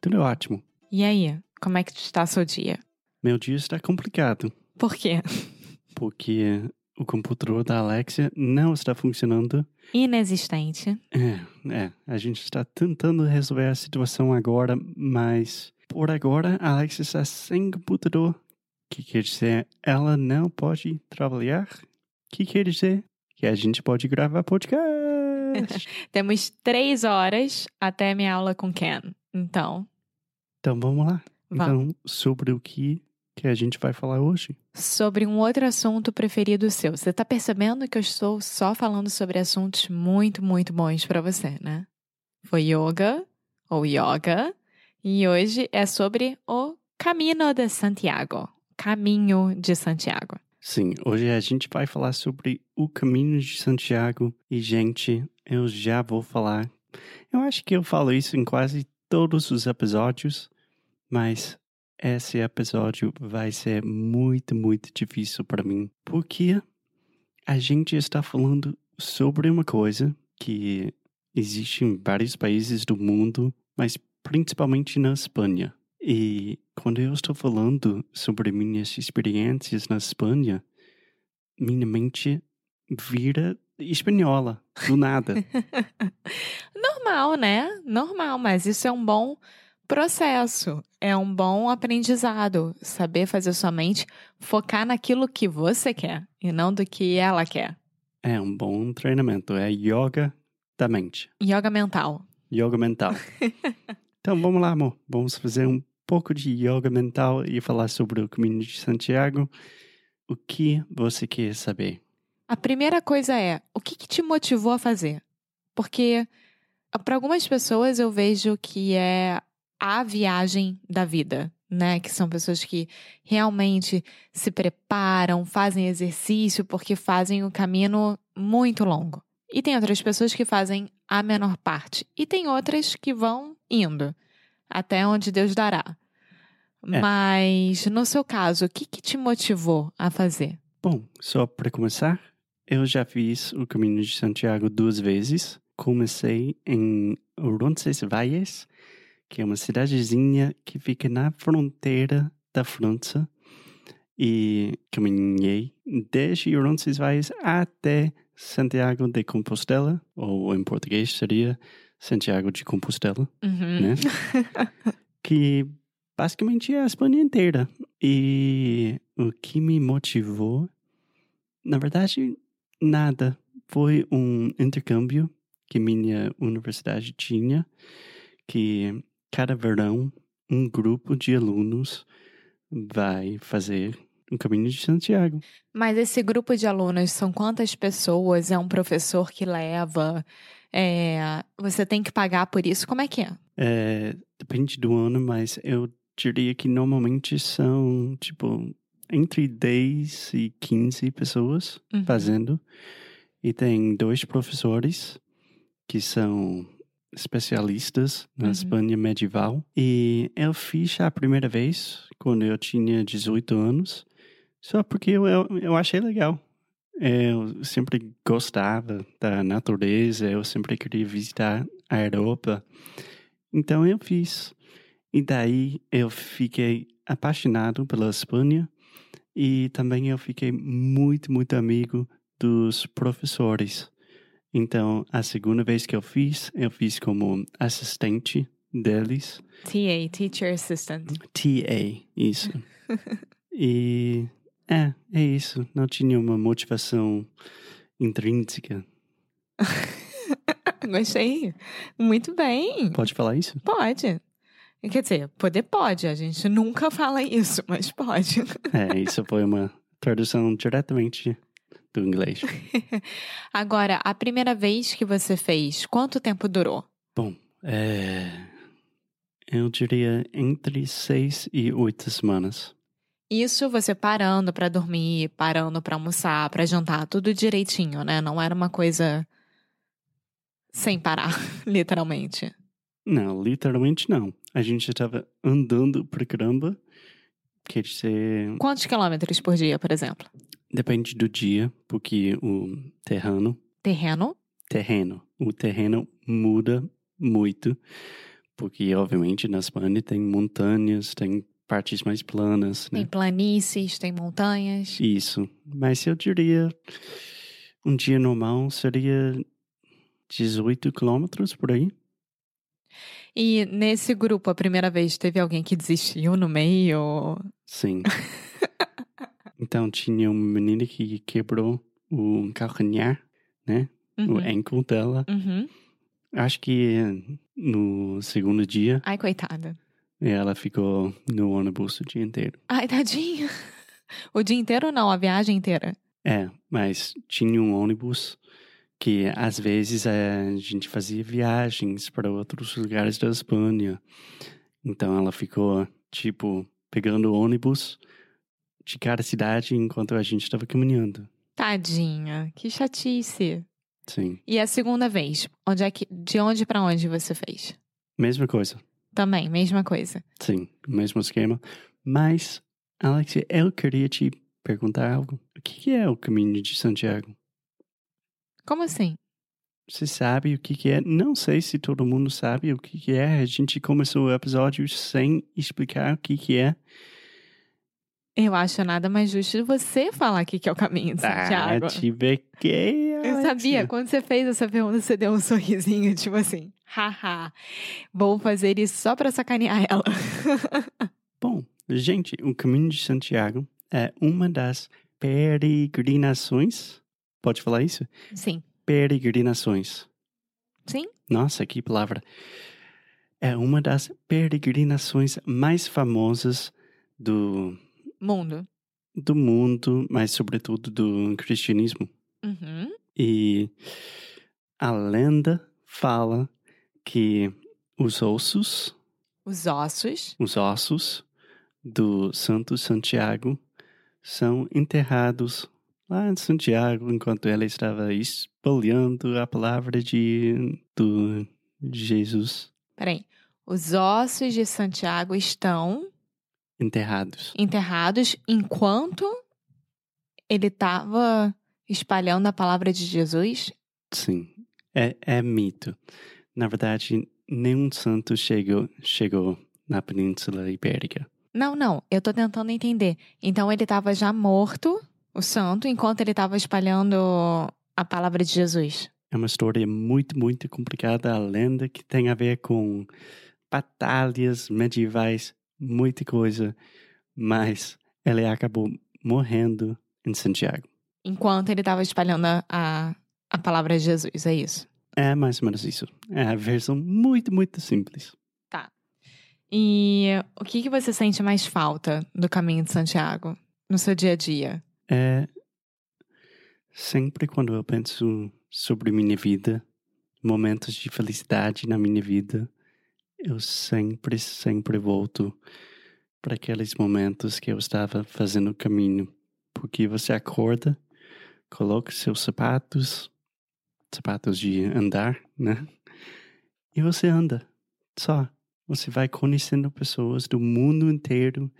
Tudo ótimo. E aí, como é que está seu dia? Meu dia está complicado, Por quê? porque o computador da Alexia não está funcionando. Inexistente. É, é, a gente está tentando resolver a situação agora, mas por agora a Alexia está sem computador. O que quer dizer? Ela não pode trabalhar? Que quer dizer? Que a gente pode gravar podcast. Temos três horas até minha aula com Ken. Então, então vamos lá. vamos. Então, sobre o que, que a gente vai falar hoje? Sobre um outro assunto preferido seu. Você tá percebendo que eu estou só falando sobre assuntos muito, muito bons pra você, né? Foi yoga ou yoga. E hoje é sobre o Camino de Santiago. Caminho de Santiago. Sim, hoje a gente vai falar sobre o caminho de Santiago e, gente, eu já vou falar. Eu acho que eu falo isso em quase todos os episódios, mas esse episódio vai ser muito, muito difícil para mim, porque a gente está falando sobre uma coisa que existe em vários países do mundo, mas principalmente na Espanha. E quando eu estou falando sobre minhas experiências na Espanha, minha mente vira espanhola, do nada. Normal, né? Normal, mas isso é um bom processo. É um bom aprendizado. Saber fazer sua mente focar naquilo que você quer e não do que ela quer. é um bom treinamento, é yoga da mente, Yoga mental. yoga mental. então vamos lá, amor. Vamos fazer um pouco de yoga mental e falar sobre o caminho de Santiago. O que você quer saber? A primeira coisa é, o que, que te motivou a fazer? Porque para algumas pessoas eu vejo que é a viagem da vida, né? Que são pessoas que realmente se preparam, fazem exercício porque fazem o caminho muito longo. E tem outras pessoas que fazem a menor parte. E tem outras que vão indo até onde Deus dará. É. Mas no seu caso, o que, que te motivou a fazer? Bom, só para começar, eu já fiz o caminho de Santiago duas vezes. Comecei em Roncesvalles, que é uma cidadezinha que fica na fronteira da França. E caminhei desde Roncesvalles até Santiago de Compostela, ou em português seria Santiago de Compostela Uhum. né? que basicamente é a Espanha inteira. E o que me motivou, na verdade, nada. Foi um intercâmbio que minha universidade tinha, que cada verão um grupo de alunos vai fazer o caminho de Santiago. Mas esse grupo de alunos são quantas pessoas? É um professor que leva? É, você tem que pagar por isso? Como é que é? É, depende do ano, mas eu diria que normalmente são, tipo, entre 10 e 15 pessoas Uhum. fazendo. E tem dois professores que são especialistas na Uhum. Espanha medieval. E eu fiz a primeira vez quando eu tinha 18 anos, só porque eu, eu, eu achei legal. Eu sempre gostava da natureza, eu sempre queria visitar a Europa. Então eu fiz. E daí eu fiquei apaixonado pela Espanha e também eu fiquei muito, muito amigo dos professores. Então, a segunda vez que eu fiz, eu fiz como assistente deles. TA, Teacher Assistant. TA, isso. e É, é isso. Não tinha uma motivação intrínseca. Gostei. Muito bem. Pode falar isso? Pode. Quer dizer, poder pode. A gente nunca fala isso, mas pode. É, isso foi uma tradução diretamente do inglês. Agora, a primeira vez que você fez, quanto tempo durou? Bom, é, eu diria entre seis e oito semanas. Isso você parando pra dormir, parando pra almoçar, pra jantar, tudo direitinho, né? Não era uma coisa sem parar, literalmente. Não, literalmente não. A gente estava andando pra caramba. Quer dizer, Quantos quilômetros por dia, por exemplo? Depende do dia, porque o terreno, Terreno? terreno, o terreno muda muito, porque obviamente na Espanha tem montanhas, tem partes mais planas, né? Tem planícies, tem montanhas. Isso. Mas eu diria um dia normal seria 18 quilômetros por aí. E nesse grupo, a primeira vez, teve alguém que desistiu no meio? Sim. então tinha uma menina que quebrou o calcanhar, né? O Uhum. ankle dela. Uhum. Acho que no segundo dia Ai, coitada. ela ficou no ônibus o dia inteiro. Ai, tadinha. O dia inteiro não, a viagem inteira. É, mas tinha um ônibus que às vezes a gente fazia viagens para outros lugares da Espanha. Então ela ficou, tipo, pegando ônibus de cada cidade enquanto a gente estava caminhando. Tadinha, que chatice. Sim, E a segunda vez, onde é que, de onde pra onde você fez? mesma coisa. Também, mesma coisa. Sim, mesmo esquema. Mas, Alex, eu queria te perguntar algo. O que que é o caminho de Santiago? Como assim? Você sabe o que, que é? Não sei se todo mundo sabe o que, que é. A gente começou o episódio sem explicar o que, que é. Eu acho nada mais justo você falar aqui que é o caminho de Santiago. Ah, te bequei, Eu sabia, quando você fez essa pergunta, você deu um sorrisinho, tipo assim, haha, vou fazer isso só pra sacanear ela. Bom, gente, o Caminho de Santiago é uma das peregrinações. Pode falar isso? Sim, Peregrinações. sim, Nossa, que palavra. É uma das peregrinações mais famosas do, mundo. do mundo, mas sobretudo do cristianismo. Uhum. E a lenda fala que os ossos, Os ossos. os ossos do Santo Santiago são enterrados lá em Santiago enquanto ele estava espalhando a palavra de do Jesus Peraí. Os ossos de Santiago estão enterrados. enterrados enquanto ele estava espalhando a palavra de Jesus? Sim, é, é mito. Na verdade, nenhum santo chegou chegou na Península Ibérica. Não, não, eu tô tentando entender. Então ele estava já morto, o santo, enquanto ele estava espalhando a palavra de Jesus. É uma história muito, muito complicada, a lenda que tem a ver com batalhas medievais, muita coisa, mas ele acabou morrendo em Santiago. Enquanto ele estava espalhando a, a, palavra de Jesus, é isso. É mais ou menos isso. É a versão muito, muito simples. E o que, que você sente mais falta do caminho de Santiago no seu dia a dia? É sempre quando eu penso sobre minha vida, momentos de felicidade na minha vida, eu sempre, sempre volto para aqueles momentos que eu estava fazendo o caminho. Porque você acorda, coloca seus sapatos, sapatos de andar, né? E você anda, só. Você vai conhecendo pessoas do mundo inteiro,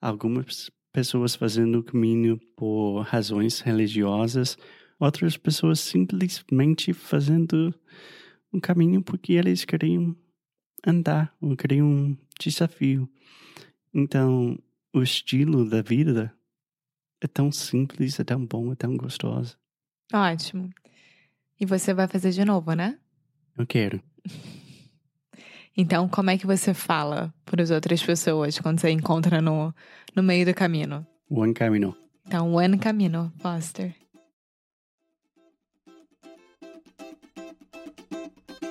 algumas pessoas fazendo o caminho por razões religiosas, outras pessoas simplesmente fazendo um caminho porque eles queriam andar, ou queriam um desafio. Então, o estilo da vida é tão simples, é tão bom, é tão gostoso. Ótimo. E você vai fazer de novo, né? Eu quero. Então, como é que você fala para as outras pessoas quando você encontra no, no meio do caminho? Buen camino. Então, buen camino, Foster.